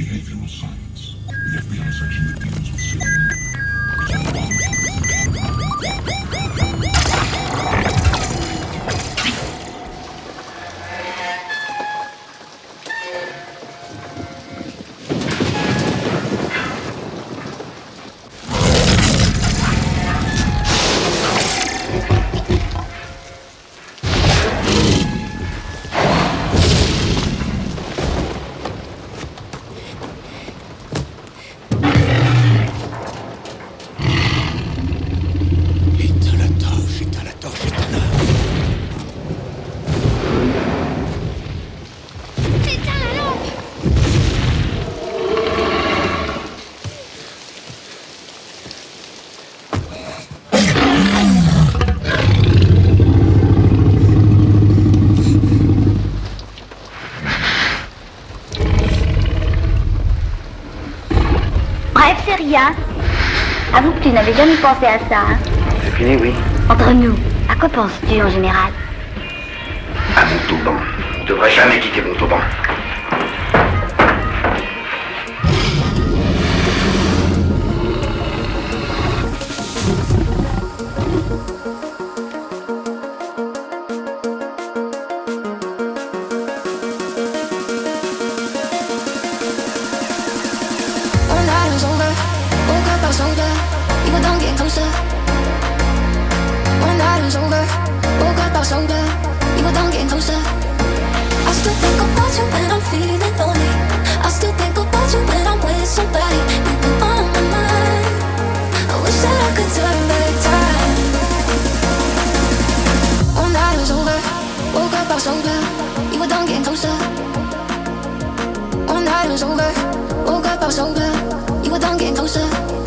Behavioral science. The FBI section that deals with. tu n'avais jamais pensé à ça, eh C'est fini, oui. Entre nous, à quoi penses-tu en général? À Montauban. On ne devrait jamais quitter Montauban. You were done getting closer. One night was over. Woke up, I was sober. You were done getting closer.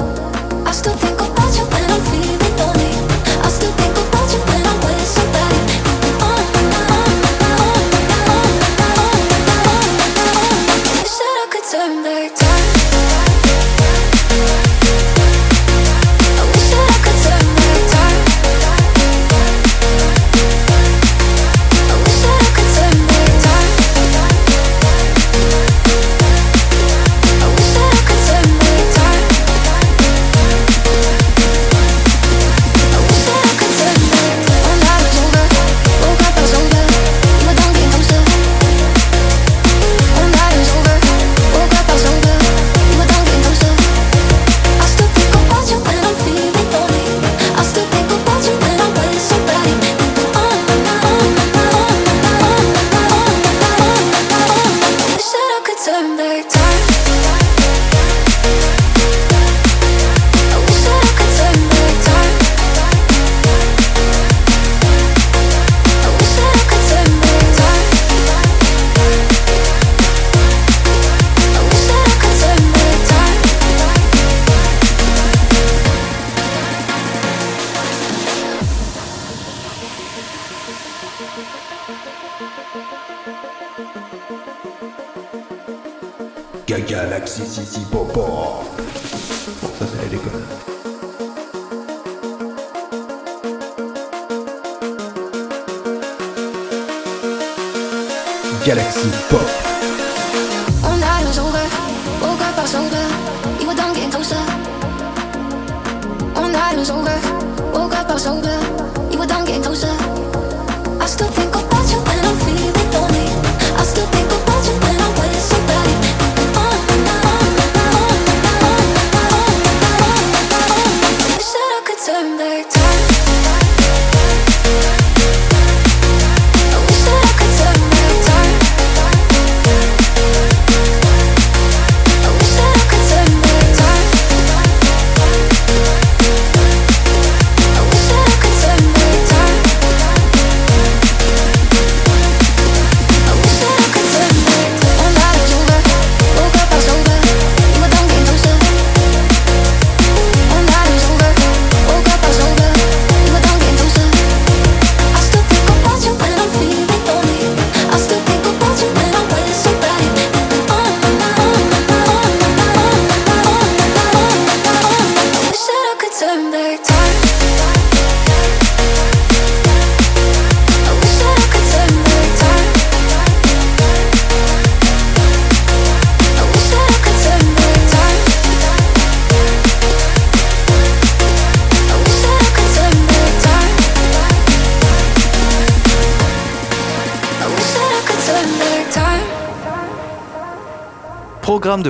so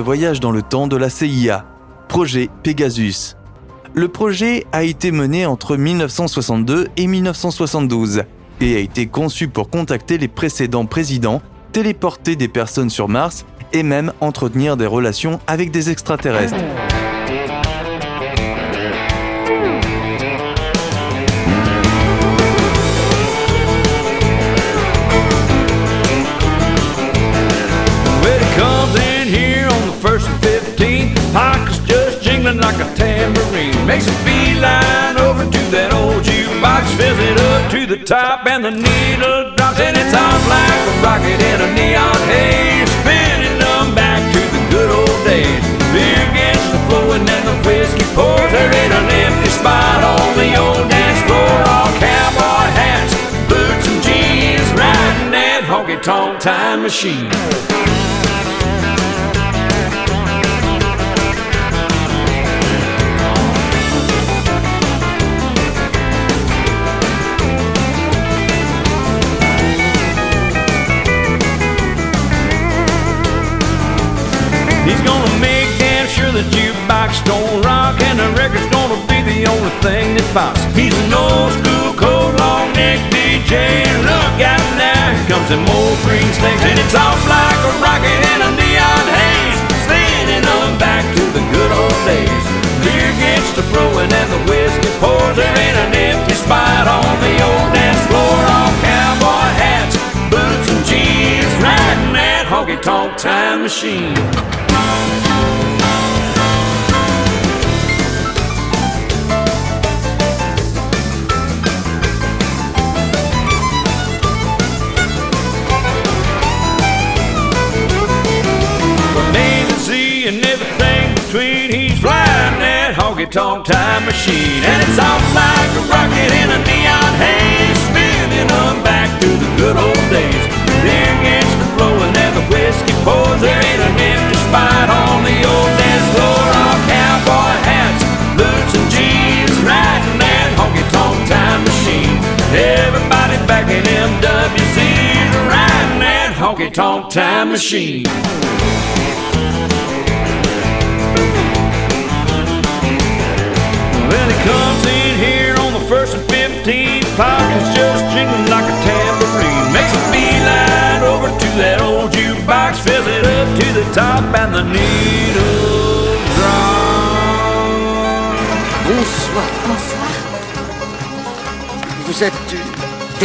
voyage dans le temps de la CIA, projet Pegasus. Le projet a été mené entre 1962 et 1972 et a été conçu pour contacter les précédents présidents, téléporter des personnes sur Mars et même entretenir des relations avec des extraterrestres. Makes a beeline over to that old jukebox. Fills it up to the top and the needle drops. And it's on like a rocket in a neon haze. Spinning them back to the good old days. Beer gets the flowing and the whiskey pours. There ain't an empty spot on the old dance floor. All cowboy hats, boots and jeans. Riding that honky tonk time machine. Jukebox don't rock and the record's gonna be the only thing that pops. He's an old school cold long neck DJ and look out now, here comes them old green snakes and it's off like a rocket in a neon haze, spinning on back to the good old days. Beer gets to flowing and the whiskey pours. There ain't an empty spot on the old dance floor. All cowboy hats, boots and jeans, riding that honky tonk time machine. That honky tonk time machine. And it's off like a rocket in a neon haze. Spinning on back to the good old days. Beer gets to flowing and the whiskey pours. There ain't an empty spot on the old dance floor. All cowboy hats, boots and jeans. Riding that honky tonk time machine. Everybody back in MWC's riding that honky tonk time machine. Well, he comes in here on the first and 15. Pockets just jingling like a tambourine. Makes a beeline over to that old jukebox. Fills it up to the top and the needle drop. Bonsoir. Bonsoir. Vous êtes euh,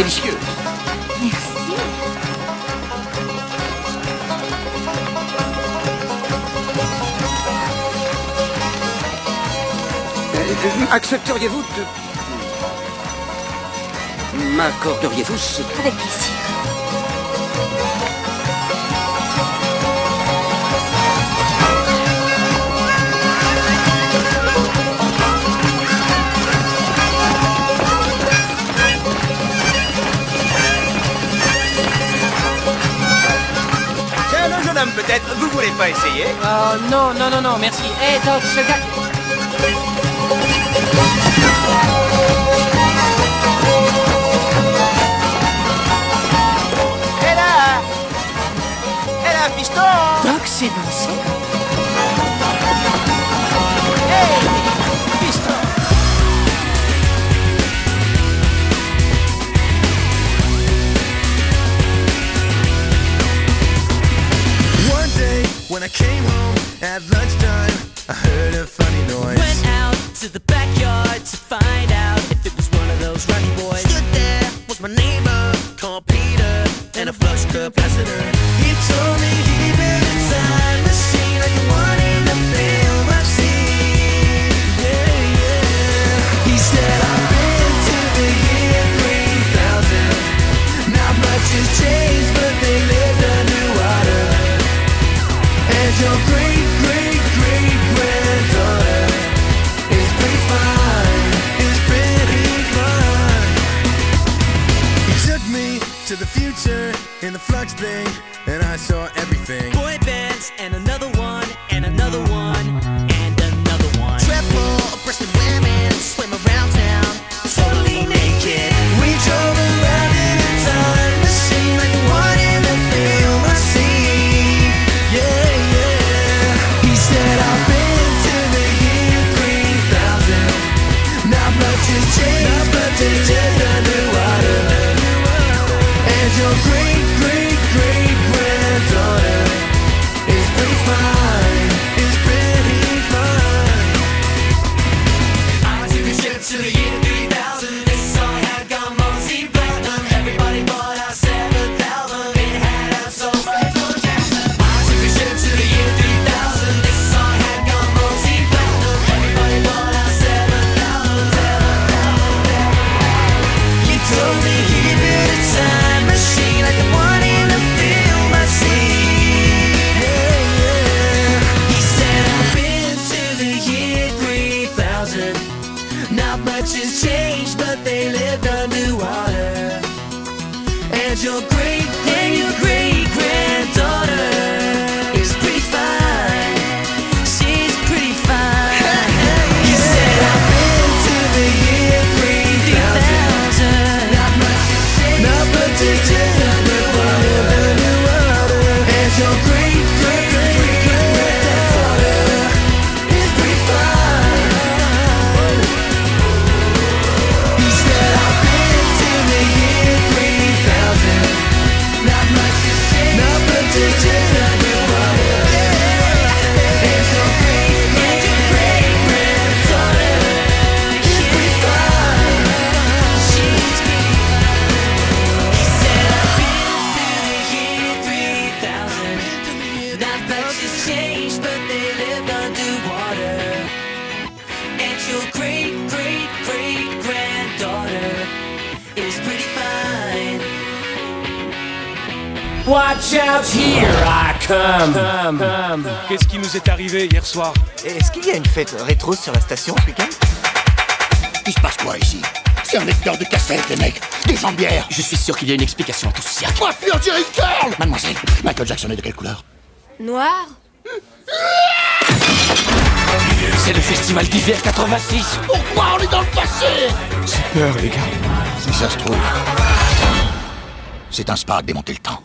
Accepteriez-vous de... M'accorderiez-vous ce... Avec plaisir. Tiens, le jeune homme peut-être, vous voulez pas essayer? Oh non, non, non, non, merci. Hé, Doc, ce gars... One day When I came home at lunch. Qu'est-ce qui nous est arrivé hier soir Est-ce qu'il y a une fête rétro sur la station ce week-end? Il se passe quoi ici? C'est un lecteur de cassette, les mecs. Des jambières. Je suis sûr qu'il y a une explication à tout ce cirque. Une girl Mademoiselle, Michael Jackson est de quelle couleur? Noir. C'est le festival d'hiver 86. Pourquoi on est dans le passé? J'ai peur, les gars. Si ça se trouve, c'est un spa démonter le temps.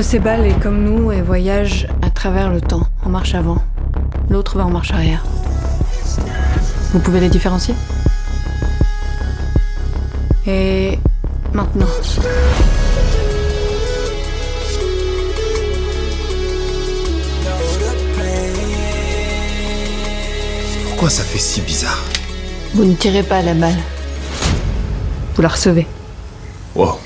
de ces balles est comme nous et voyage à travers le temps, en marche avant. L'autre va en marche arrière. Vous pouvez les différencier? Et maintenant. Pourquoi ça fait si bizarre? Vous ne tirez pas la balle. Vous la recevez. Wow.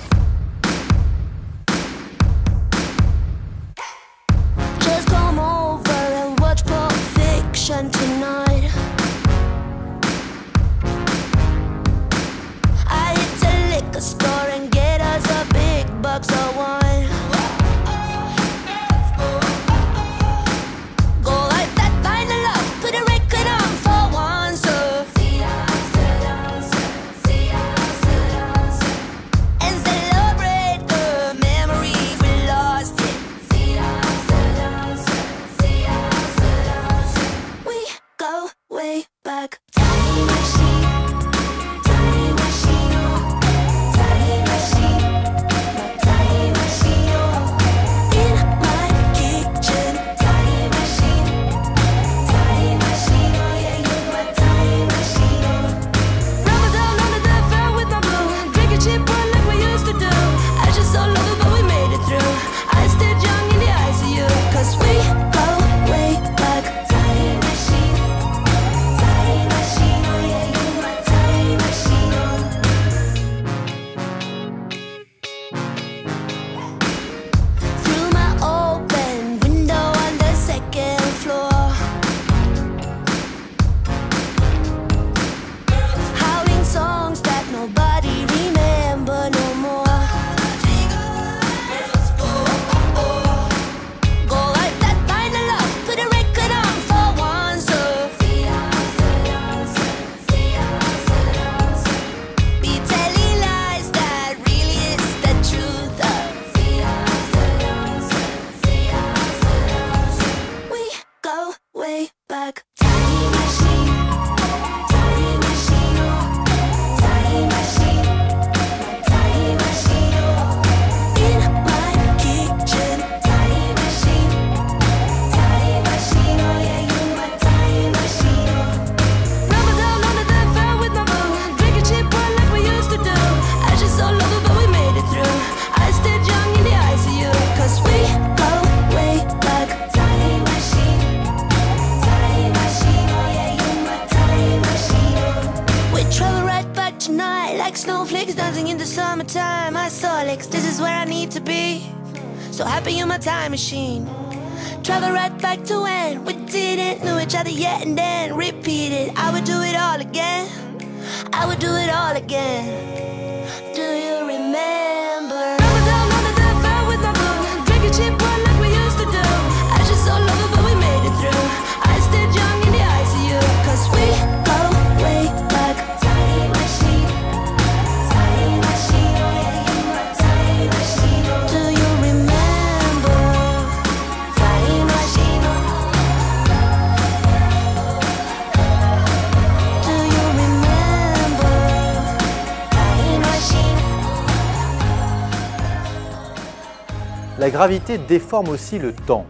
gravité déforme aussi le temps.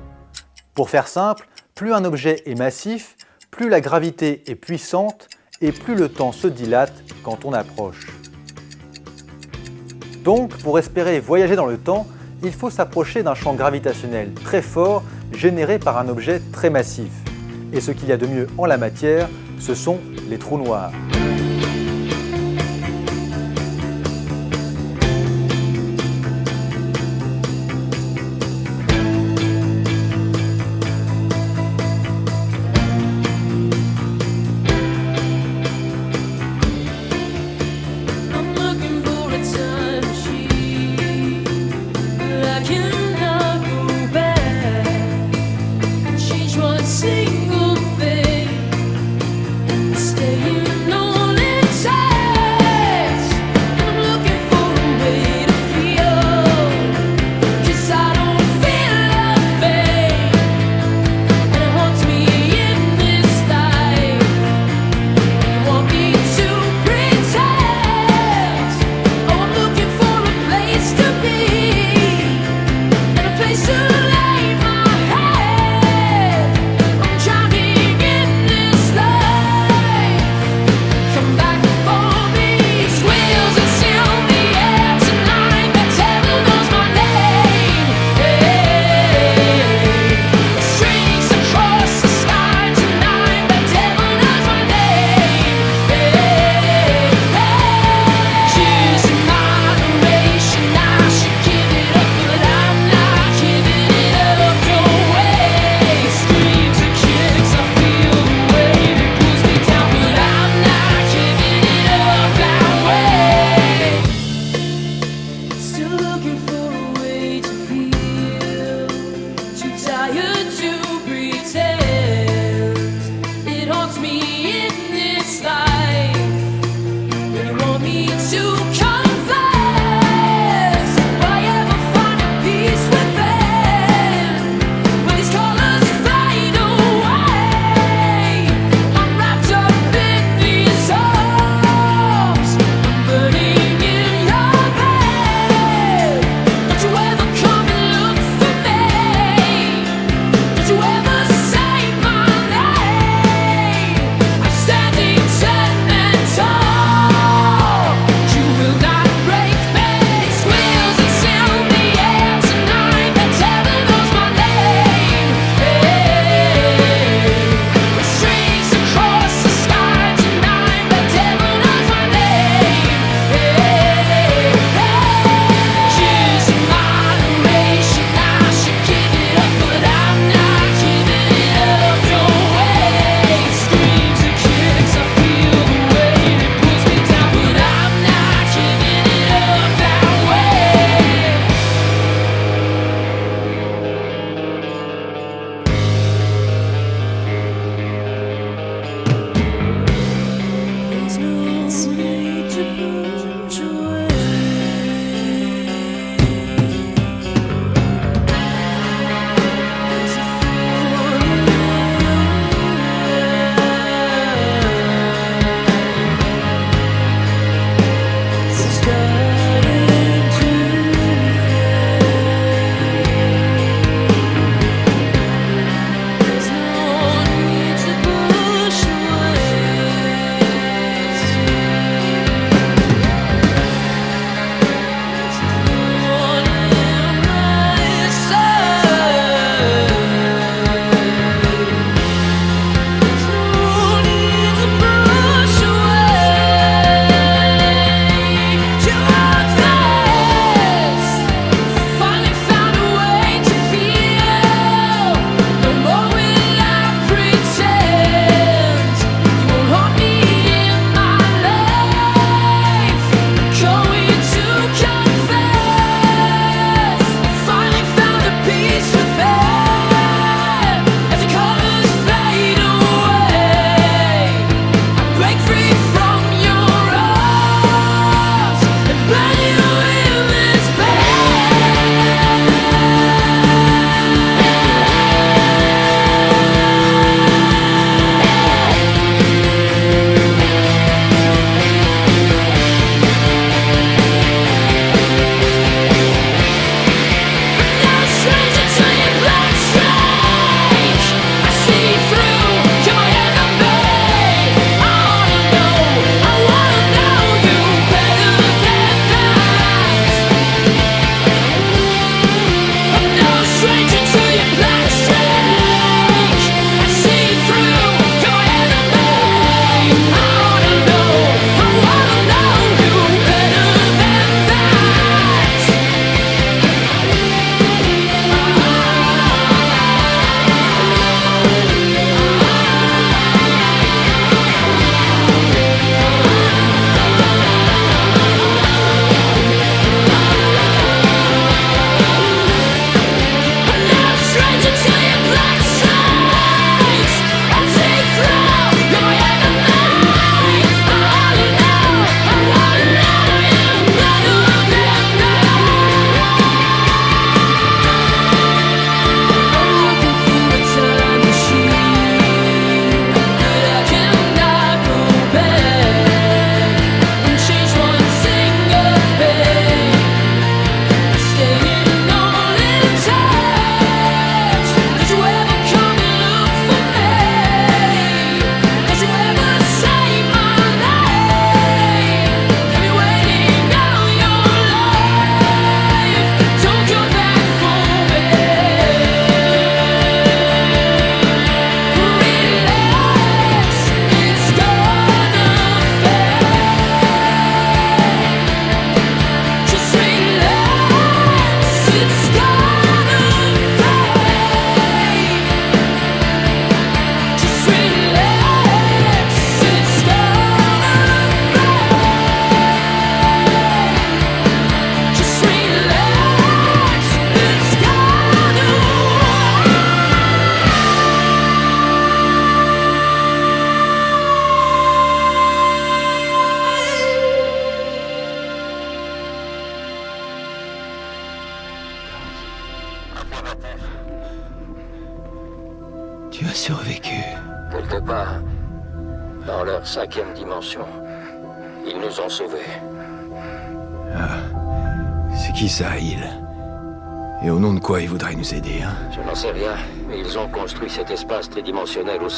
Pour faire simple, plus un objet est massif, plus la gravité est puissante et plus le temps se dilate quand on approche. Donc, pour espérer voyager dans le temps, il faut s'approcher d'un champ gravitationnel très fort généré par un objet très massif. Et ce qu'il y a de mieux en la matière, ce sont les trous noirs.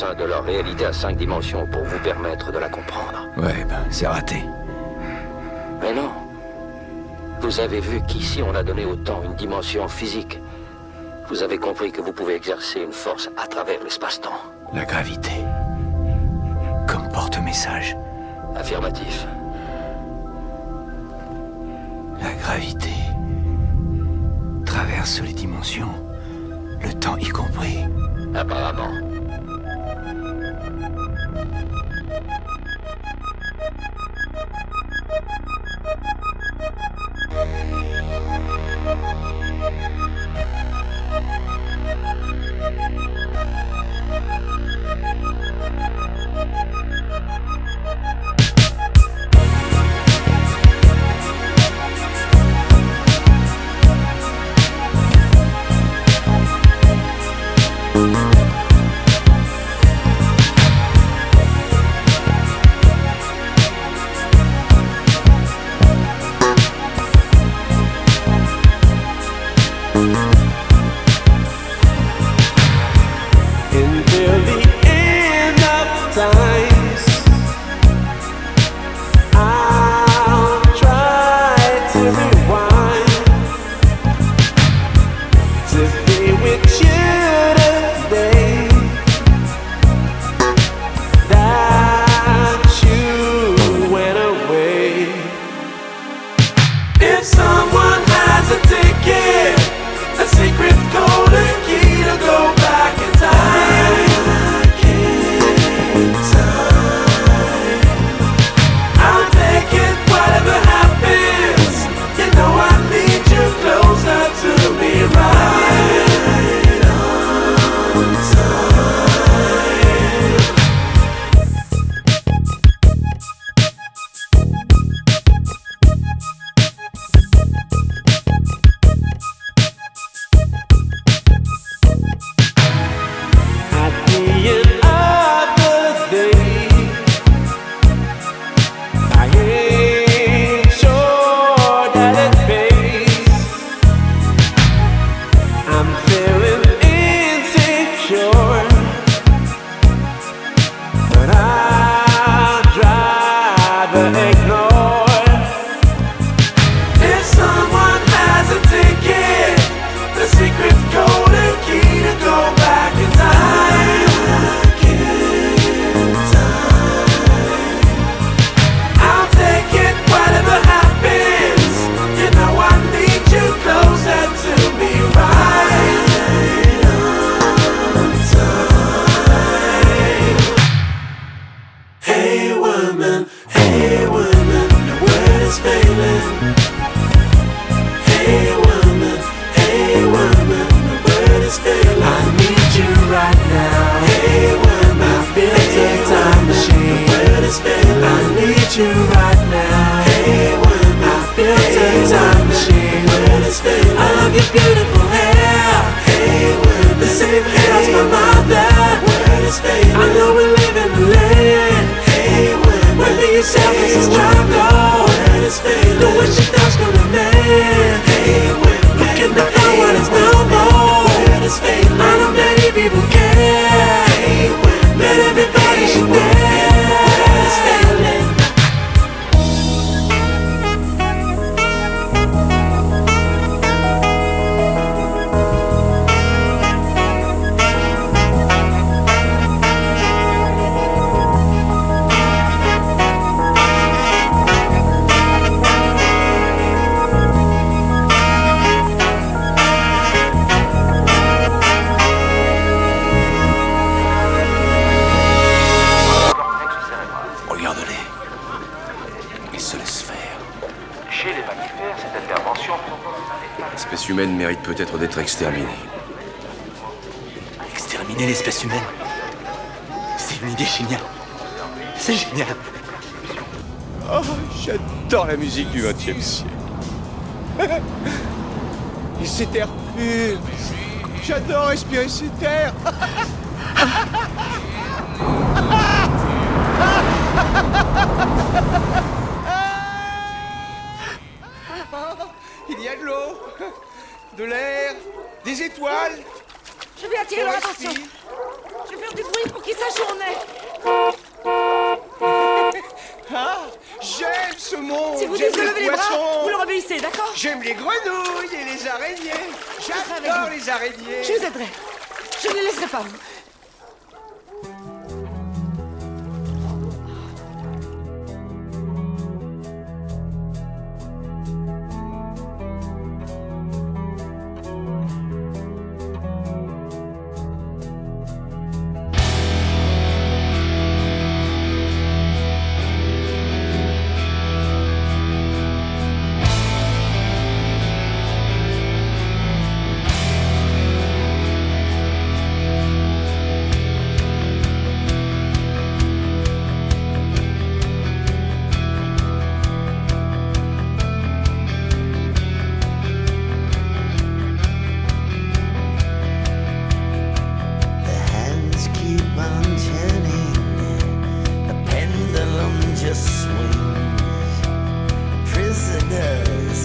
de leur réalité à cinq dimensions pour vous permettre de la comprendre. Ouais, ben, c'est raté. Mais non. Vous avez vu qu'ici, on a donné au temps une dimension physique. Vous avez compris que vous pouvez exercer une force à travers l'espace-temps. La gravité. Comme porte-message. Affirmatif. La gravité traverse les dimensions, le temps y compris. Apparemment. humaine mérite peut-être d'être exterminée. Exterminer l'espèce humaine C'est une idée géniale. C'est génial. Oh, j'adore la musique du XXe siècle. Et cet air. J'adore respirer cet air. de l'air, des étoiles. Je vais attirer leur attention. Je vais faire du bruit pour qu'ils sachent où on est. ah, j'aime ce monde. Si vous dites lever vous leur obéissez, d'accord J'aime les grenouilles et les araignées. J'adore les araignées. Je vous aiderai. Je ne les laisserai pas.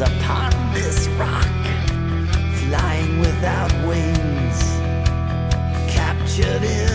upon this rock, flying without wings, captured in.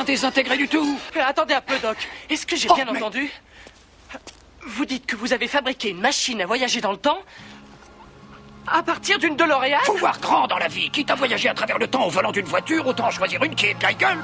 Rien désintégré du tout Euh, Attendez un peu, Doc. Est-ce que j'ai Oh, bien mais- entendu? Vous dites que vous avez fabriqué une machine à voyager dans le temps à partir d'une DeLorean? Faut voir grand dans la vie. Quitte à voyager à travers le temps au volant d'une voiture, autant choisir une qui est de la gueule.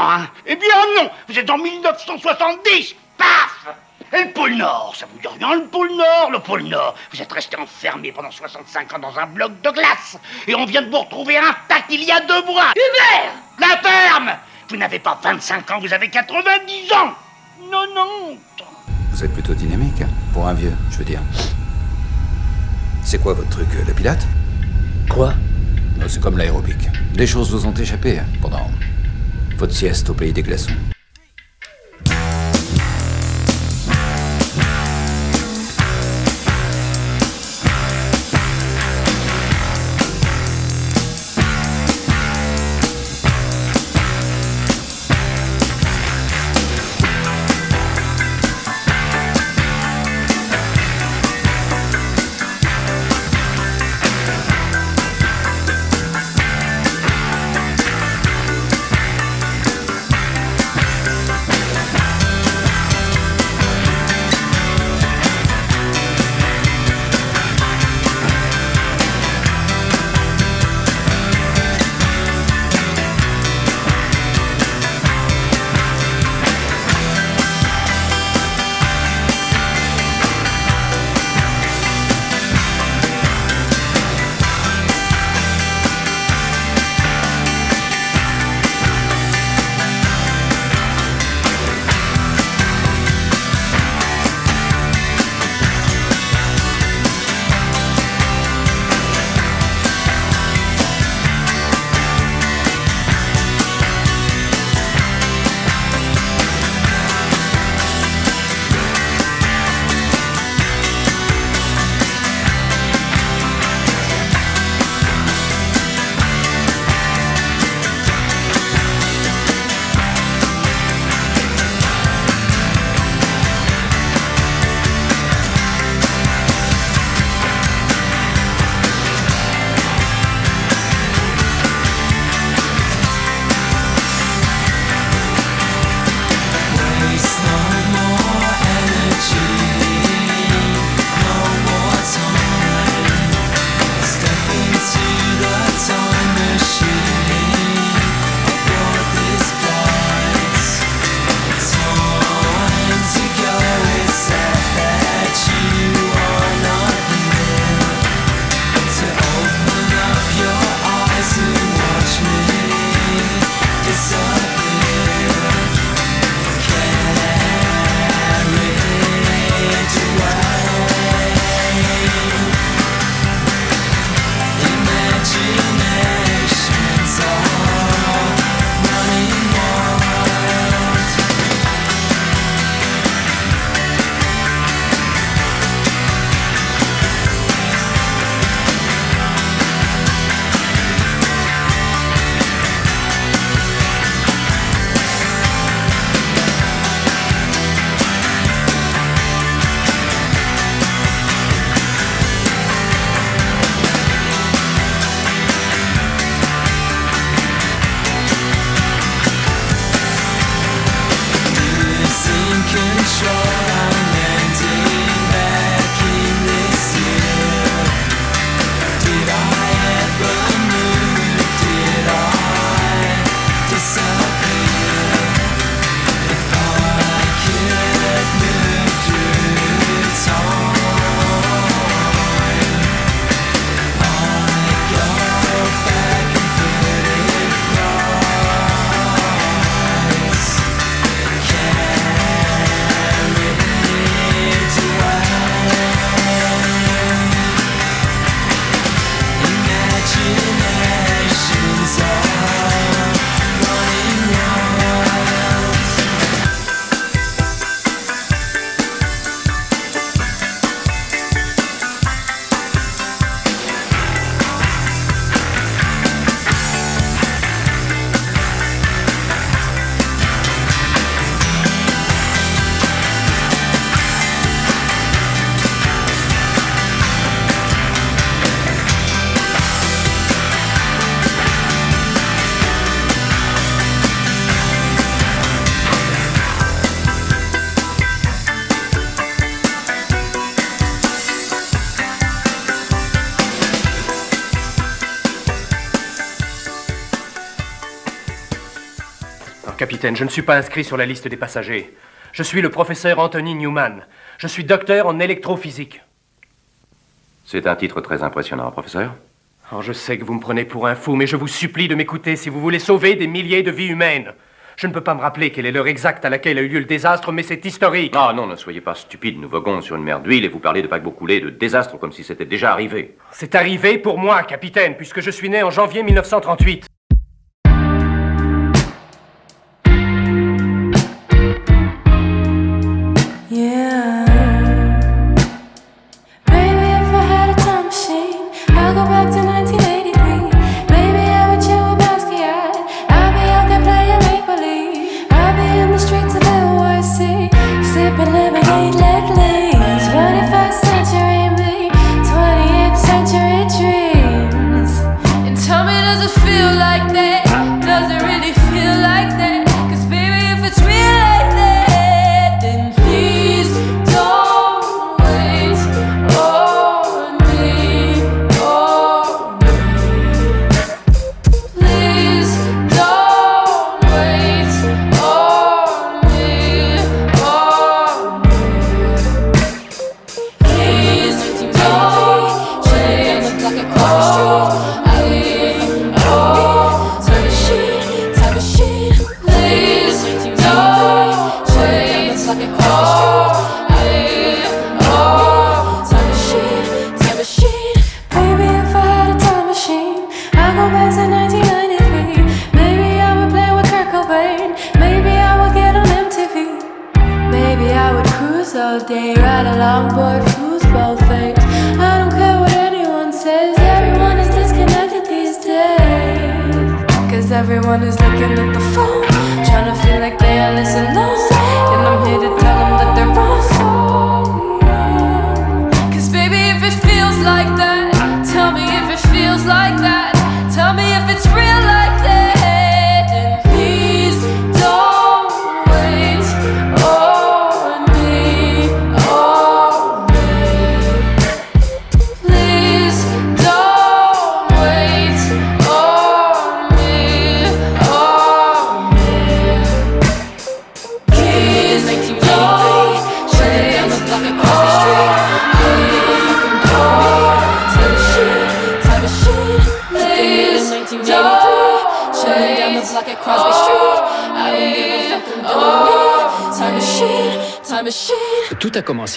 Hein. Eh bien non Vous êtes en 1970 Paf et le pôle Nord, ça vous dit rien, le pôle Nord, le pôle Nord. Vous êtes resté enfermé pendant 65 ans dans un bloc de glace. Et on vient de vous retrouver intact il y a deux mois. Hubert La ferme Vous n'avez pas 25 ans, vous avez 90 ans 90 Vous êtes plutôt dynamique, hein, pour un vieux, je veux dire. C'est quoi votre truc, euh, la pilate Quoi? C'est comme l'aérobic. Des choses vous ont échappé hein, pendant Faut-il estopper des glaçons capitaine. Je ne suis pas inscrit sur la liste des passagers. Je suis le professeur Anthony Newman. Je suis docteur en électrophysique. C'est un titre très impressionnant, professeur. Alors je sais que vous me prenez pour un fou, mais je vous supplie de m'écouter si vous voulez sauver des milliers de vies humaines. Je ne peux pas me rappeler quelle est l'heure exacte à laquelle a eu lieu le désastre, mais c'est historique. Ah non, ne soyez pas stupide. Nous voguons sur une mer d'huile et vous parlez de paquebot coulé, de désastre comme si c'était déjà arrivé. C'est arrivé pour moi, capitaine, puisque je suis né en janvier 1938.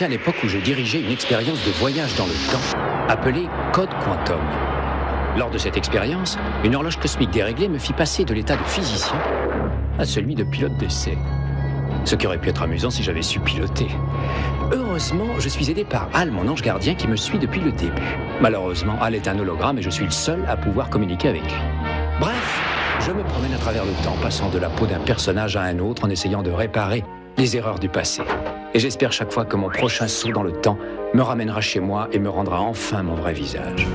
À l'époque où je dirigeais une expérience de voyage dans le temps appelée Code Quantum. Lors de cette expérience, une horloge cosmique déréglée me fit passer de l'état de physicien à celui de pilote d'essai. Ce qui aurait pu être amusant si j'avais su piloter. Heureusement, je suis aidé par Al, mon ange gardien, qui me suit depuis le début. Malheureusement, Al est un hologramme et je suis le seul à pouvoir communiquer avec lui. Bref, je me promène à travers le temps, passant de la peau d'un personnage à un autre en essayant de réparer les erreurs du passé. Et j'espère chaque fois que mon prochain saut dans le temps me ramènera chez moi et me rendra enfin mon vrai visage.